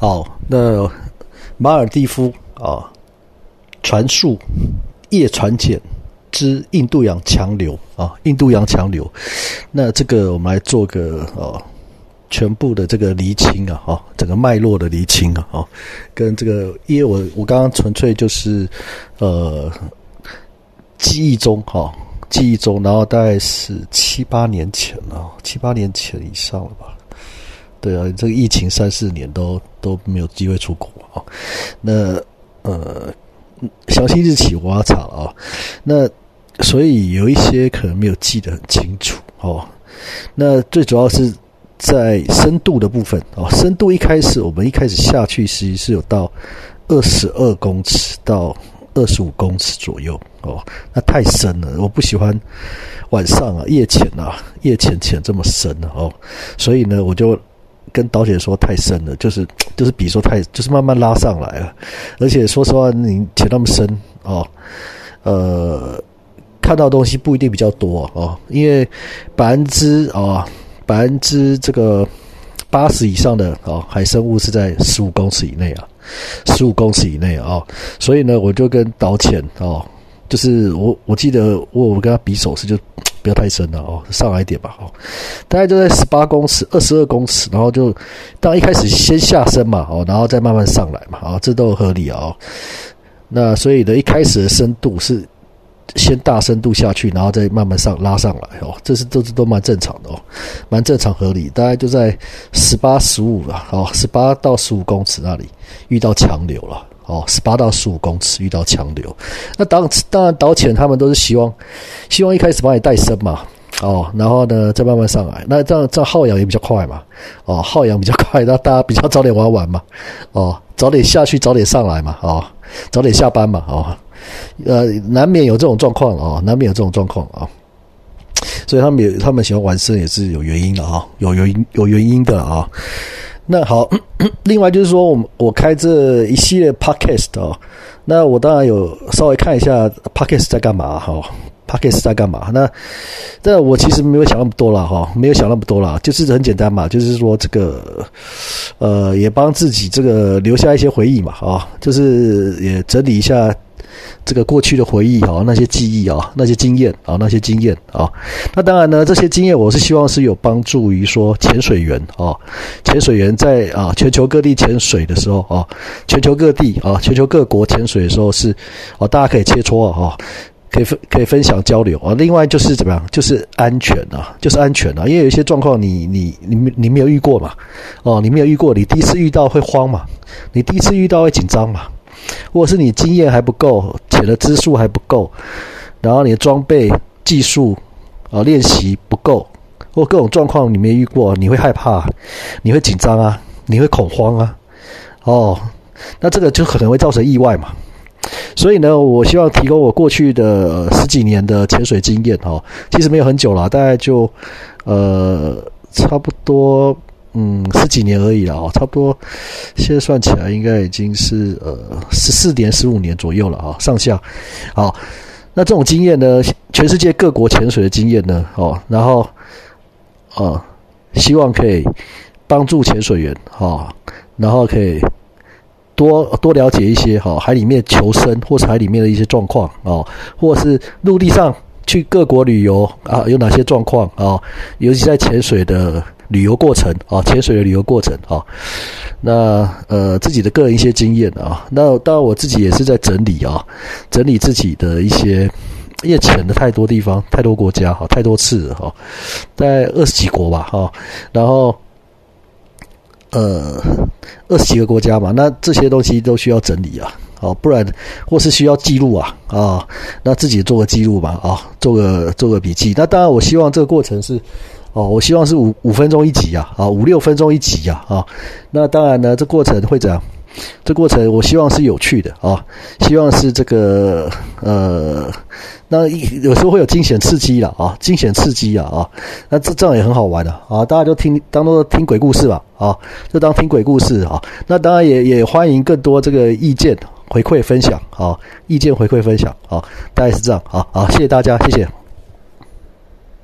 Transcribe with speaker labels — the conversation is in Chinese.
Speaker 1: 哦，那马尔蒂夫啊，传述叶传简之印度洋强流啊，印度洋强流。那这个我们来做个啊，全部的这个厘清啊，哈，整个脉络的厘清啊，哈，跟这个，因为我我刚刚纯粹就是呃，记忆中哈，记忆中，然后大概是七八年前了，七八年前以上了吧。对啊，这个疫情三四年都都没有机会出国啊。那呃，详细日期我要查了啊。那所以有一些可能没有记得很清楚哦。那最主要是在深度的部分哦，深度一开始我们一开始下去实际是有到二十二公尺到二十五公尺左右哦。那太深了，我不喜欢晚上啊夜潜啊夜潜潜这么深哦。所以呢，我就。跟导姐说太深了，就是就是比说太就是慢慢拉上来了，而且说实话，你潜那么深哦，呃，看到东西不一定比较多哦，因为百分之啊百分之这个八十以上的哦海生物是在十五公尺以内啊，十五公尺以内啊，所以呢，我就跟导潜哦，就是我我记得我我跟他比手势就。不要太深了哦，上来一点吧哦，大概就在十八公尺、二十二公尺，然后就当一开始先下深嘛哦，然后再慢慢上来嘛啊，这都合理啊。那所以呢，一开始的深度是先大深度下去，然后再慢慢上拉上来哦，这是都是都蛮正常的哦，蛮正常合理。大概就在十八、十五了哦，十八到十五公尺那里遇到强流了。哦，十八到十五公尺遇到强流，那当当然导潜他们都是希望，希望一开始把你带深嘛，哦，然后呢再慢慢上来，那这样这样耗氧也比较快嘛，哦，耗氧比较快，那大家比较早点玩完嘛，哦，早点下去早点上来嘛，哦，早点下班嘛，哦，呃，难免有这种状况哦，难免有这种状况啊，所以他们也他们喜欢玩深也是有原因的啊，有原因有原因的啊。那好，另外就是说，我我开这一系列 podcast 哦，那我当然有稍微看一下 podcast 在干嘛哈，podcast 在干嘛？那但我其实没有想那么多了哈，没有想那么多了，就是很简单嘛，就是说这个呃，也帮自己这个留下一些回忆嘛啊，就是也整理一下。这个过去的回忆啊，那些记忆啊，那些经验啊，那些经验啊，那当然呢，这些经验我是希望是有帮助于说潜水员啊，潜水员在啊全球各地潜水的时候啊，全球各地啊，全球各国潜水的时候是哦，大家可以切磋啊，可以分可以分享交流啊。另外就是怎么样，就是安全啊，就是安全啊，因为有一些状况你你你你没有遇过嘛，哦，你没有遇过，你第一次遇到会慌嘛，你第一次遇到会紧张嘛。或者是你经验还不够，且的支数还不够，然后你的装备、技术啊练习不够，或各种状况你没遇过，你会害怕，你会紧张啊，你会恐慌啊，哦，那这个就可能会造成意外嘛。所以呢，我希望提供我过去的十几年的潜水经验哦，其实没有很久了，大概就呃差不多。嗯，十几年而已了啊，差不多，现在算起来应该已经是呃十四年、十五年左右了啊，上下。好，那这种经验呢，全世界各国潜水的经验呢，哦，然后，啊，希望可以帮助潜水员啊，然后可以多多了解一些哈海里面求生或是海里面的一些状况啊，或是陆地上去各国旅游啊有哪些状况啊，尤其在潜水的。旅游过程啊，潜水的旅游过程啊，那呃自己的个人一些经验啊，那当然我自己也是在整理啊，整理自己的一些，因为潜的太多地方，太多国家哈，太多次哈，在二十几国吧哈，然后呃二十几个国家嘛，那这些东西都需要整理啊，哦，不然或是需要记录啊啊，那自己做个记录吧啊，做个做个笔记，那当然我希望这个过程是。哦，我希望是五五分钟一集呀，啊，五六分钟一集呀，啊，那当然呢，这过程会怎样？这过程我希望是有趣的啊，希望是这个呃，那有时候会有惊险刺激了啊，惊险刺激啊啊，那这这样也很好玩的啊，大家就听当做听鬼故事吧啊，就当听鬼故事啊，那当然也也欢迎更多这个意见回馈分享啊，意见回馈分享啊，大概是这样啊，好，谢谢大家，谢谢。